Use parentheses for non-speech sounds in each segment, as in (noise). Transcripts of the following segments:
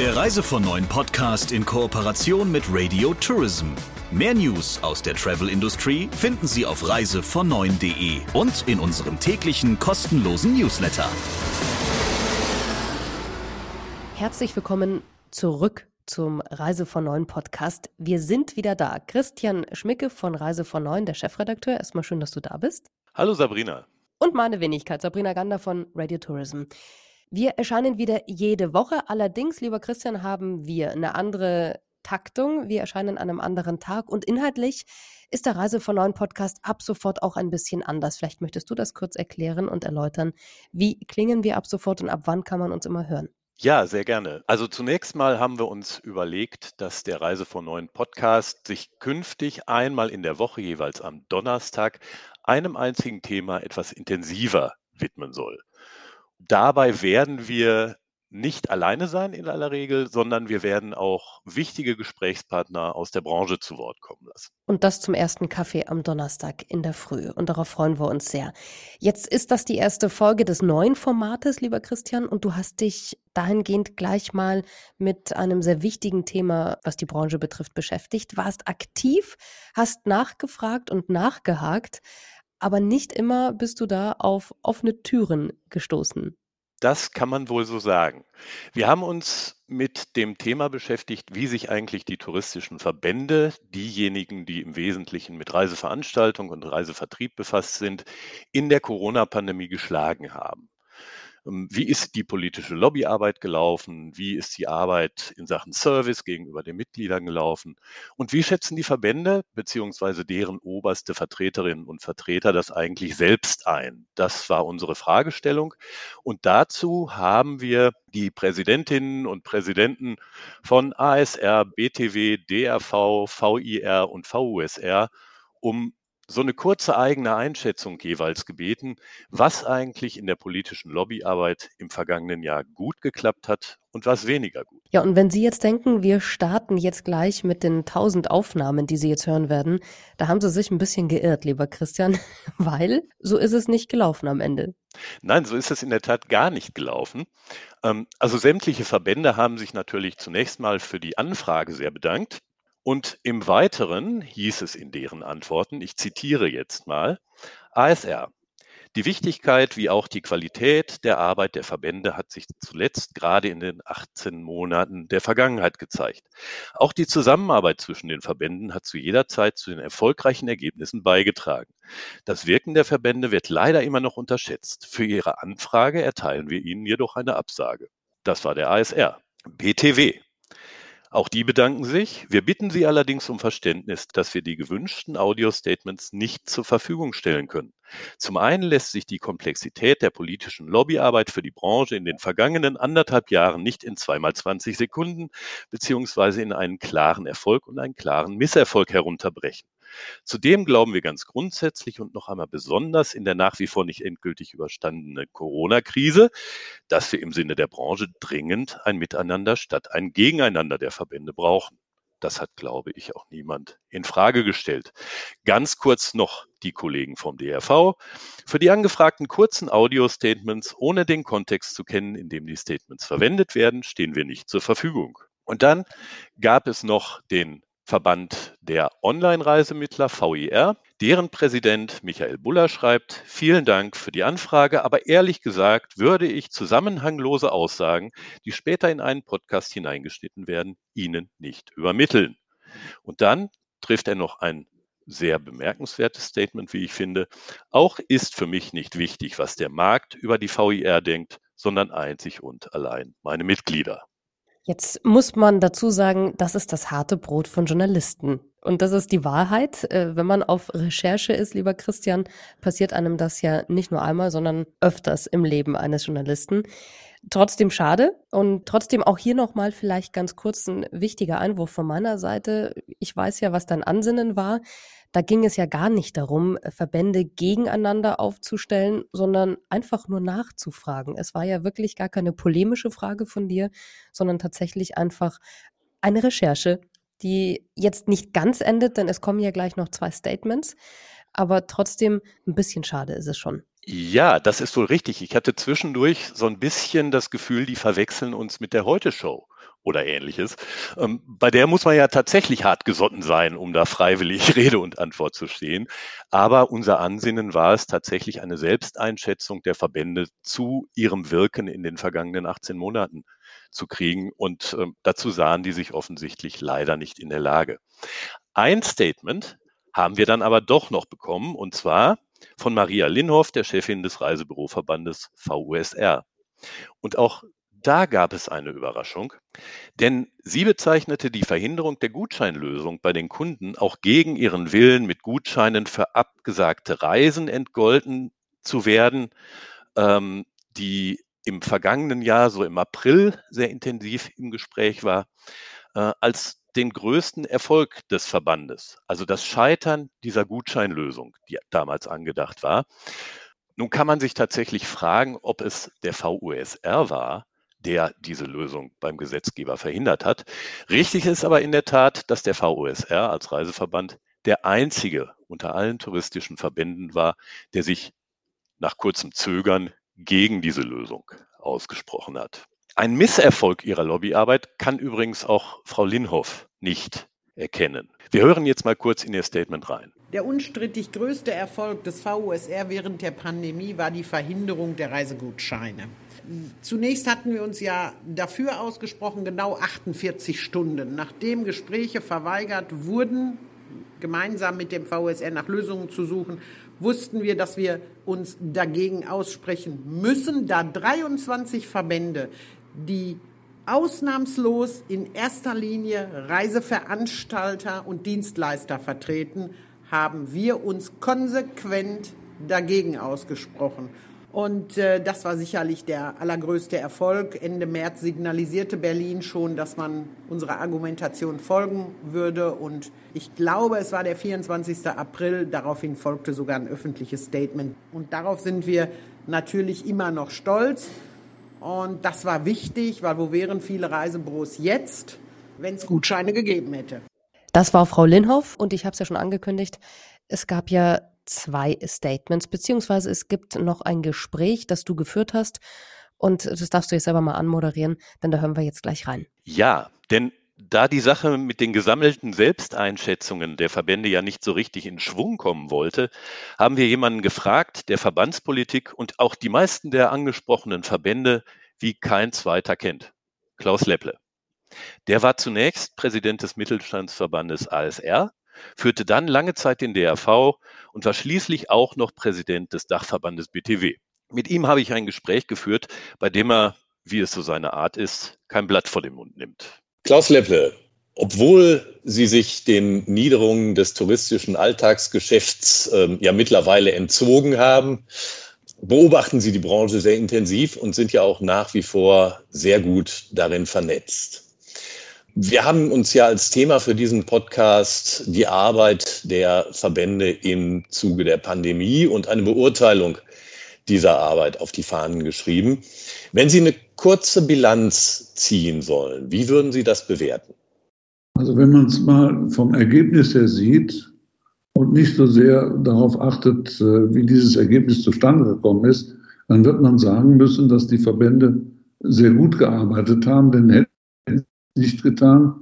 Der Reise von Neuen Podcast in Kooperation mit Radio Tourism. Mehr News aus der Travel Industry finden Sie auf reisevon und in unserem täglichen kostenlosen Newsletter. Herzlich willkommen zurück zum Reise von Neuen Podcast. Wir sind wieder da. Christian Schmicke von Reise von Neuen, der Chefredakteur. Erstmal schön, dass du da bist. Hallo Sabrina. Und meine Wenigkeit, Sabrina Gander von Radio Tourism. Wir erscheinen wieder jede Woche. Allerdings, lieber Christian, haben wir eine andere Taktung. Wir erscheinen an einem anderen Tag und inhaltlich ist der Reise von neuen Podcast ab sofort auch ein bisschen anders. Vielleicht möchtest du das kurz erklären und erläutern. Wie klingen wir ab sofort und ab wann kann man uns immer hören? Ja, sehr gerne. Also zunächst mal haben wir uns überlegt, dass der Reise von neuen Podcast sich künftig einmal in der Woche jeweils am Donnerstag einem einzigen Thema etwas intensiver widmen soll. Dabei werden wir nicht alleine sein in aller Regel, sondern wir werden auch wichtige Gesprächspartner aus der Branche zu Wort kommen lassen. Und das zum ersten Kaffee am Donnerstag in der Früh. Und darauf freuen wir uns sehr. Jetzt ist das die erste Folge des neuen Formates, lieber Christian, und du hast dich dahingehend gleich mal mit einem sehr wichtigen Thema, was die Branche betrifft, beschäftigt, warst aktiv, hast nachgefragt und nachgehakt aber nicht immer bist du da auf offene Türen gestoßen. Das kann man wohl so sagen. Wir haben uns mit dem Thema beschäftigt, wie sich eigentlich die touristischen Verbände, diejenigen, die im Wesentlichen mit Reiseveranstaltung und Reisevertrieb befasst sind, in der Corona-Pandemie geschlagen haben. Ähm, wie ist die politische Lobbyarbeit gelaufen? Wie ist die Arbeit in Sachen Service gegenüber den Mitgliedern gelaufen? Und wie schätzen die Verbände beziehungsweise deren oberste Vertreterinnen und Vertreter das eigentlich selbst ein? Das war unsere Fragestellung. Und dazu haben wir die Präsidentinnen und Präsidenten von ASR, BTW, DRV, VIR und VUSR um so eine kurze eigene Einschätzung jeweils gebeten, was eigentlich in der politischen Lobbyarbeit im vergangenen Jahr gut geklappt hat und was weniger gut. Ja, und wenn Sie jetzt denken, wir starten jetzt gleich mit den tausend Aufnahmen, die Sie jetzt hören werden, da haben Sie sich ein bisschen geirrt, lieber Christian, (laughs) weil so ist es nicht gelaufen am Ende. Nein, so ist es in der Tat gar nicht gelaufen. Ähm, also sämtliche Verbände haben sich natürlich zunächst mal für die Anfrage sehr bedankt. Und im Weiteren hieß es in deren Antworten, ich zitiere jetzt mal, ASR. Die Wichtigkeit wie auch die Qualität der Arbeit der Verbände hat sich zuletzt gerade in den 18 Monaten der Vergangenheit gezeigt. Auch die Zusammenarbeit zwischen den Verbänden hat zu jeder Zeit zu den erfolgreichen Ergebnissen beigetragen. Das Wirken der Verbände wird leider immer noch unterschätzt. Für Ihre Anfrage erteilen wir Ihnen jedoch eine Absage. Das war der ASR. BTW. Auch die bedanken sich. Wir bitten Sie allerdings um Verständnis, dass wir die gewünschten Audio-Statements nicht zur Verfügung stellen können. Zum einen lässt sich die Komplexität der politischen Lobbyarbeit für die Branche in den vergangenen anderthalb Jahren nicht in zweimal 20 Sekunden beziehungsweise in einen klaren Erfolg und einen klaren Misserfolg herunterbrechen. Zudem glauben wir ganz grundsätzlich und noch einmal besonders in der nach wie vor nicht endgültig überstandene Corona-Krise, dass wir im Sinne der Branche dringend ein Miteinander statt ein Gegeneinander der Verbände brauchen. Das hat, glaube ich, auch niemand in Frage gestellt. Ganz kurz noch die Kollegen vom DRV. Für die angefragten kurzen Audio-Statements, ohne den Kontext zu kennen, in dem die Statements verwendet werden, stehen wir nicht zur Verfügung. Und dann gab es noch den Verband der Online-Reisemittler VIR. Deren Präsident Michael Buller schreibt, vielen Dank für die Anfrage, aber ehrlich gesagt würde ich zusammenhanglose Aussagen, die später in einen Podcast hineingeschnitten werden, Ihnen nicht übermitteln. Und dann trifft er noch ein sehr bemerkenswertes Statement, wie ich finde. Auch ist für mich nicht wichtig, was der Markt über die VIR denkt, sondern einzig und allein meine Mitglieder. Jetzt muss man dazu sagen, das ist das harte Brot von Journalisten. Und das ist die Wahrheit. Äh, wenn man auf Recherche ist, lieber Christian, passiert einem das ja nicht nur einmal, sondern öfters im Leben eines Journalisten. Trotzdem schade und trotzdem auch hier nochmal vielleicht ganz kurz ein wichtiger Einwurf von meiner Seite. Ich weiß ja, was dein Ansinnen war. Da ging es ja gar nicht darum, Verbände gegeneinander aufzustellen, sondern einfach nur nachzufragen. Es war ja wirklich gar keine polemische Frage von dir, sondern tatsächlich einfach eine Recherche, die jetzt nicht ganz endet, denn es kommen ja gleich noch zwei Statements. Aber trotzdem ein bisschen schade ist es schon. Ja, das ist wohl richtig. Ich hatte zwischendurch so ein bisschen das Gefühl, die verwechseln uns mit der Heute-Show. Oder ähnliches. Ähm, bei der muss man ja tatsächlich hart gesotten sein, um da freiwillig (laughs) Rede und Antwort zu stehen. Aber unser Ansinnen war es tatsächlich eine Selbsteinschätzung der Verbände zu ihrem Wirken in den vergangenen 18 Monaten zu kriegen. Und äh, dazu sahen die sich offensichtlich leider nicht in der Lage. Ein Statement haben wir dann aber doch noch bekommen, und zwar von Maria Linhoff, der Chefin des Reisebüroverbandes VUSR. Und auch da gab es eine Überraschung, denn sie bezeichnete die Verhinderung der Gutscheinlösung bei den Kunden auch gegen ihren Willen, mit Gutscheinen für abgesagte Reisen entgolten zu werden, ähm, die im vergangenen Jahr, so im April, sehr intensiv im Gespräch war, äh, als den größten Erfolg des Verbandes, also das Scheitern dieser Gutscheinlösung, die damals angedacht war. Nun kann man sich tatsächlich fragen, ob es der VUSR war, der diese Lösung beim Gesetzgeber verhindert hat. Richtig ist aber in der Tat, dass der VUSR als Reiseverband der einzige unter allen touristischen Verbänden war, der sich nach kurzem Zögern gegen diese Lösung ausgesprochen hat. Ein Misserfolg ihrer Lobbyarbeit kann übrigens auch Frau Linhoff nicht erkennen. Wir hören jetzt mal kurz in ihr Statement rein. Der unstrittig größte Erfolg des VUSR während der Pandemie war die Verhinderung der Reisegutscheine. Zunächst hatten wir uns ja dafür ausgesprochen, genau 48 Stunden, nachdem Gespräche verweigert wurden, gemeinsam mit dem VSR nach Lösungen zu suchen, wussten wir, dass wir uns dagegen aussprechen müssen, da 23 Verbände, die ausnahmslos in erster Linie Reiseveranstalter und Dienstleister vertreten, haben wir uns konsequent dagegen ausgesprochen. Und äh, das war sicherlich der allergrößte Erfolg. Ende März signalisierte Berlin schon, dass man unserer Argumentation folgen würde. Und ich glaube, es war der 24. April. Daraufhin folgte sogar ein öffentliches Statement. Und darauf sind wir natürlich immer noch stolz. Und das war wichtig, weil wo wären viele Reisebüros jetzt, wenn es Gutscheine gegeben hätte? Das war Frau Linhoff und ich habe es ja schon angekündigt. Es gab ja zwei Statements, beziehungsweise es gibt noch ein Gespräch, das du geführt hast. Und das darfst du jetzt selber mal anmoderieren, denn da hören wir jetzt gleich rein. Ja, denn da die Sache mit den gesammelten Selbsteinschätzungen der Verbände ja nicht so richtig in Schwung kommen wollte, haben wir jemanden gefragt, der Verbandspolitik und auch die meisten der angesprochenen Verbände wie kein zweiter kennt. Klaus Lepple. Der war zunächst Präsident des Mittelstandsverbandes ASR führte dann lange Zeit den DRV und war schließlich auch noch Präsident des Dachverbandes BTW. Mit ihm habe ich ein Gespräch geführt, bei dem er, wie es so seine Art ist, kein Blatt vor den Mund nimmt. Klaus Lepple, obwohl Sie sich den Niederungen des touristischen Alltagsgeschäfts ähm, ja mittlerweile entzogen haben, beobachten Sie die Branche sehr intensiv und sind ja auch nach wie vor sehr gut darin vernetzt. Wir haben uns ja als Thema für diesen Podcast die Arbeit der Verbände im Zuge der Pandemie und eine Beurteilung dieser Arbeit auf die Fahnen geschrieben. Wenn Sie eine kurze Bilanz ziehen wollen, wie würden Sie das bewerten? Also wenn man es mal vom Ergebnis her sieht und nicht so sehr darauf achtet, äh, wie dieses Ergebnis zustande gekommen ist, dann wird man sagen müssen, dass die Verbände sehr gut gearbeitet haben, denn hätten nicht getan,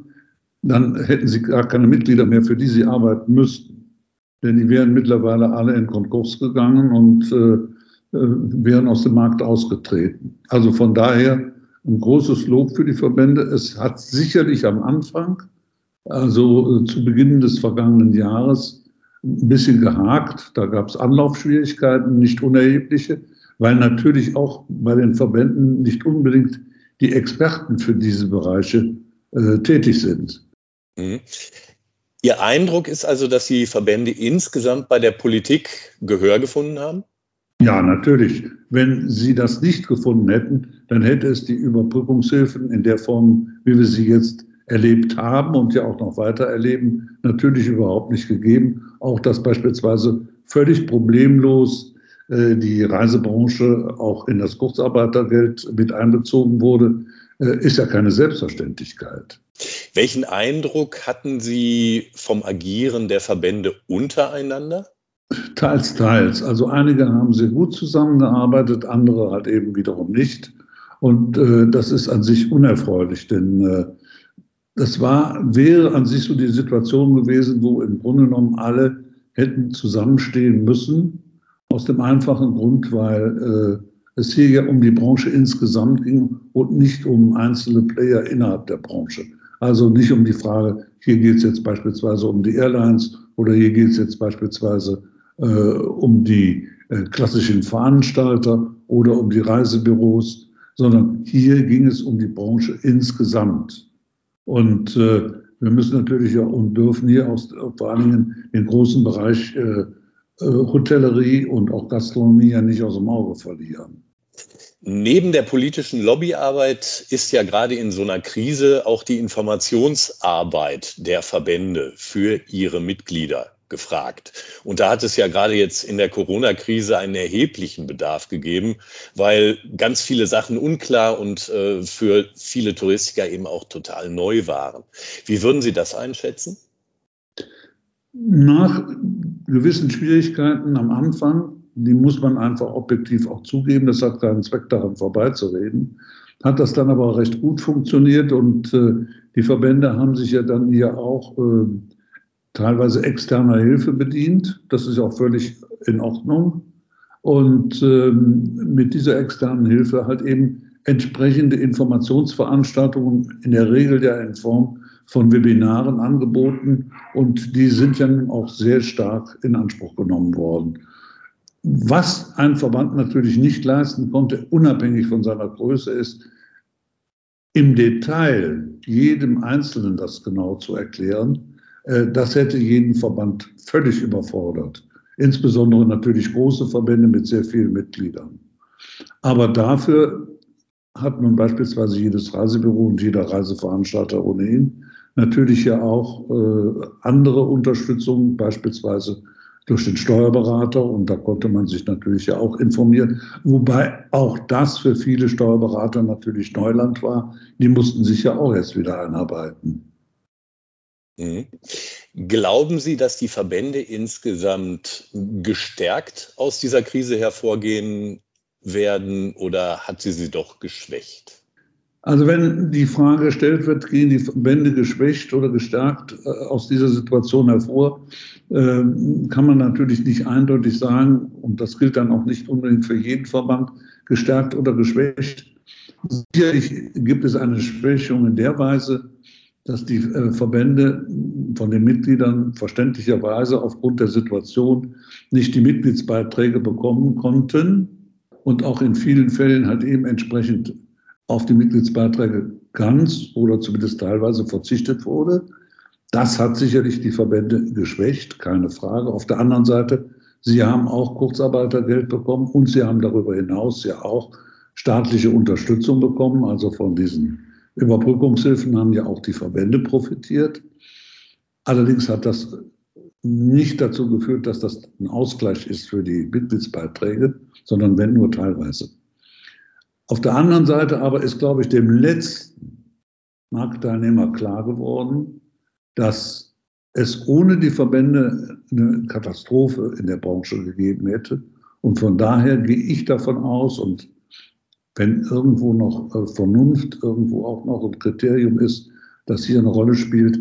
dann hätten sie gar keine Mitglieder mehr, für die sie arbeiten müssten. Denn die wären mittlerweile alle in Konkurs gegangen und äh, äh, wären aus dem Markt ausgetreten. Also von daher ein großes Lob für die Verbände. Es hat sicherlich am Anfang, also äh, zu Beginn des vergangenen Jahres, ein bisschen gehakt. Da gab es Anlaufschwierigkeiten, nicht unerhebliche, weil natürlich auch bei den Verbänden nicht unbedingt die Experten für diese Bereiche äh, tätig sind. Mhm. Ihr Eindruck ist also, dass die Verbände insgesamt bei der Politik Gehör gefunden haben? Ja, natürlich. Wenn sie das nicht gefunden hätten, dann hätte es die Überbrückungshilfen in der Form, wie wir sie jetzt erlebt haben und ja auch noch weiter erleben, natürlich überhaupt nicht gegeben. Auch dass beispielsweise völlig problemlos die Reisebranche auch in das Kurzarbeitergeld mit einbezogen wurde, äh, ist ja keine Selbstverständlichkeit. Welchen Eindruck hatten Sie vom Agieren der Verbände untereinander? Teils, teils. Also einige haben sehr gut zusammengearbeitet, andere halt eben wiederum nicht. Und äh, das ist an sich unerfreulich, denn äh, das war, wäre an sich so die Situation gewesen, wo im Grunde genommen alle hätten zusammenstehen müssen, aus dem einfachen Grund, weil äh, es hier ja um die Branche insgesamt ging und nicht um einzelne Player innerhalb der Branche. Also nicht um die Frage, hier geht es jetzt beispielsweise um die Airlines oder hier geht es jetzt beispielsweise äh, um die äh, klassischen Veranstalter oder um die Reisebüros, sondern hier ging es um die Branche insgesamt. Und äh, wir müssen natürlich ja und dürfen hier auch vor allen Dingen den großen Bereich äh, Hotellerie und auch Gastronomie ja nicht aus dem Auge verlieren. Neben der politischen Lobbyarbeit ist ja gerade in so einer Krise auch die Informationsarbeit der Verbände für ihre Mitglieder gefragt. Und da hat es ja gerade jetzt in der Corona-Krise einen erheblichen Bedarf gegeben, weil ganz viele Sachen unklar und äh, für viele Touristiker eben auch total neu waren. Wie würden Sie das einschätzen? Nach gewissen Schwierigkeiten am Anfang, die muss man einfach objektiv auch zugeben, das hat keinen Zweck daran vorbeizureden, hat das dann aber recht gut funktioniert und äh, die Verbände haben sich ja dann hier auch äh, teilweise externer Hilfe bedient. Das ist auch völlig in Ordnung. Und ähm, mit dieser externen Hilfe halt eben entsprechende Informationsveranstaltungen, in der Regel ja in Form von Webinaren angeboten und die sind ja auch sehr stark in Anspruch genommen worden. Was ein Verband natürlich nicht leisten konnte, unabhängig von seiner Größe, ist, im Detail jedem Einzelnen das genau zu erklären. Äh, das hätte jeden Verband völlig überfordert. Insbesondere natürlich große Verbände mit sehr vielen Mitgliedern. Aber dafür hat nun beispielsweise jedes Reisebüro und jeder Reiseveranstalter ohnehin natürlich ja auch äh, andere Unterstützung, beispielsweise durch den Steuerberater. Und da konnte man sich natürlich ja auch informieren. Wobei auch das für viele Steuerberater natürlich Neuland war. Die mussten sich ja auch erst wieder einarbeiten. Mhm. Glauben Sie, dass die Verbände insgesamt gestärkt aus dieser Krise hervorgehen werden oder hat sie sie doch geschwächt? Also wenn die Frage gestellt wird, gehen die Verbände geschwächt oder gestärkt äh, aus dieser Situation hervor, äh, kann man natürlich nicht eindeutig sagen, und das gilt dann auch nicht unbedingt für jeden Verband, gestärkt oder geschwächt. Sicherlich gibt es eine Schwächung in der Weise, dass die äh, Verbände von den Mitgliedern verständlicherweise aufgrund der Situation nicht die Mitgliedsbeiträge bekommen konnten und auch in vielen Fällen halt eben entsprechend auf die Mitgliedsbeiträge ganz oder zumindest teilweise verzichtet wurde. Das hat sicherlich die Verbände geschwächt, keine Frage. Auf der anderen Seite, sie haben auch Kurzarbeitergeld bekommen und sie haben darüber hinaus ja auch staatliche Unterstützung bekommen. Also von diesen Überbrückungshilfen haben ja auch die Verbände profitiert. Allerdings hat das nicht dazu geführt, dass das ein Ausgleich ist für die Mitgliedsbeiträge, sondern wenn nur teilweise. Auf der anderen Seite aber ist, glaube ich, dem letzten Marktteilnehmer klar geworden, dass es ohne die Verbände eine Katastrophe in der Branche gegeben hätte. Und von daher gehe ich davon aus, und wenn irgendwo noch äh, Vernunft irgendwo auch noch ein Kriterium ist, das hier eine Rolle spielt,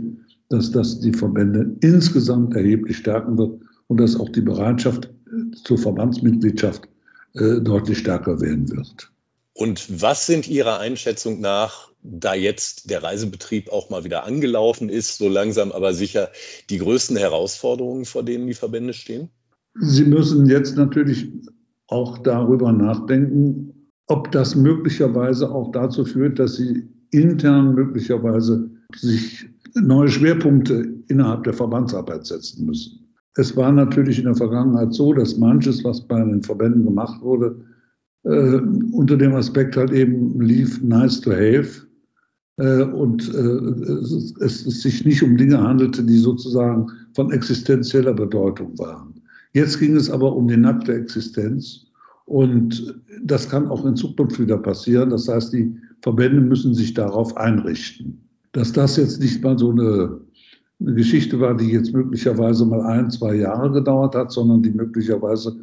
dass das die Verbände insgesamt erheblich stärken wird und dass auch die Bereitschaft äh, zur Verbandsmitgliedschaft äh, deutlich stärker werden wird. Und was sind Ihrer Einschätzung nach, da jetzt der Reisebetrieb auch mal wieder angelaufen ist, so langsam aber sicher, die größten Herausforderungen, vor denen die Verbände stehen? Sie müssen jetzt natürlich auch darüber nachdenken, ob das möglicherweise auch dazu führt, dass Sie intern möglicherweise sich neue Schwerpunkte innerhalb der Verbandsarbeit setzen müssen. Es war natürlich in der Vergangenheit so, dass manches, was bei den Verbänden gemacht wurde, äh, unter dem Aspekt halt eben lief nice to have äh, und äh, es, es, sich nicht um Dinge handelte, die sozusagen von existenzieller Bedeutung waren. Jetzt ging es aber um die nackte Existenz und das kann auch in Zukunft wieder passieren. Das heißt, die Verbände müssen sich darauf einrichten. Dass das jetzt nicht mal so eine, eine Geschichte war, die jetzt möglicherweise mal ein, zwei Jahre gedauert hat, sondern die möglicherweise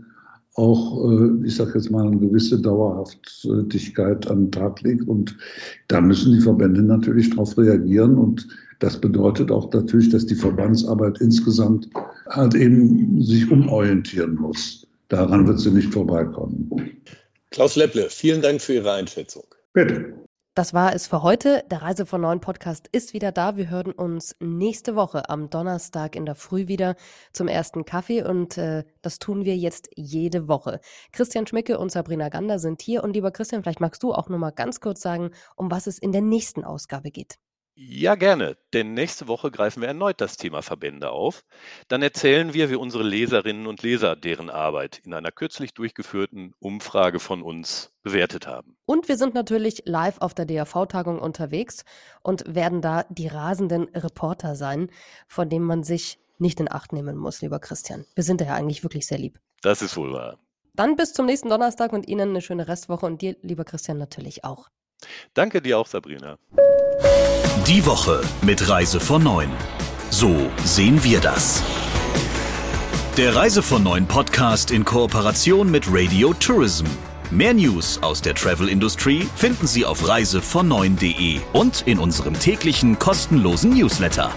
auch, äh, ich sage jetzt mal, eine gewisse Dauerhaftigkeit an den Tag legt. Und da müssen die Verbände natürlich darauf reagieren. Und das bedeutet auch natürlich, dass die Verbandsarbeit insgesamt halt eben sich umorientieren muss. Daran wird sie nicht vorbeikommen. Klaus Lepple, vielen Dank für Ihre Einschätzung. Bitte. Das war es für heute. Der Reise von Neuen Podcast ist wieder da. Wir hören uns nächste Woche am Donnerstag in der Früh wieder zum ersten Kaffee und äh, das tun wir jetzt jede Woche. Christian Schmicke und Sabrina Gander sind hier und lieber Christian, vielleicht magst du auch noch mal ganz kurz sagen, um was es in der nächsten Ausgabe geht. Ja, gerne, denn nächste Woche greifen wir erneut das Thema Verbände auf. Dann erzählen wir, wie unsere Leserinnen und Leser deren Arbeit in einer kürzlich durchgeführten Umfrage von uns bewertet haben. Und wir sind natürlich live auf der DAV-Tagung unterwegs und werden da die rasenden Reporter sein, von denen man sich nicht in Acht nehmen muss, lieber Christian. Wir sind ja eigentlich wirklich sehr lieb. Das ist wohl wahr. Dann bis zum nächsten Donnerstag und Ihnen eine schöne Restwoche und dir, lieber Christian, natürlich auch. Danke dir auch, Sabrina. Die Woche mit Reise von 9. So sehen wir das. Der Reise von 9 Podcast in Kooperation mit Radio Tourism. Mehr News aus der Travel Industry finden Sie auf reisevon9.de und in unserem täglichen kostenlosen Newsletter.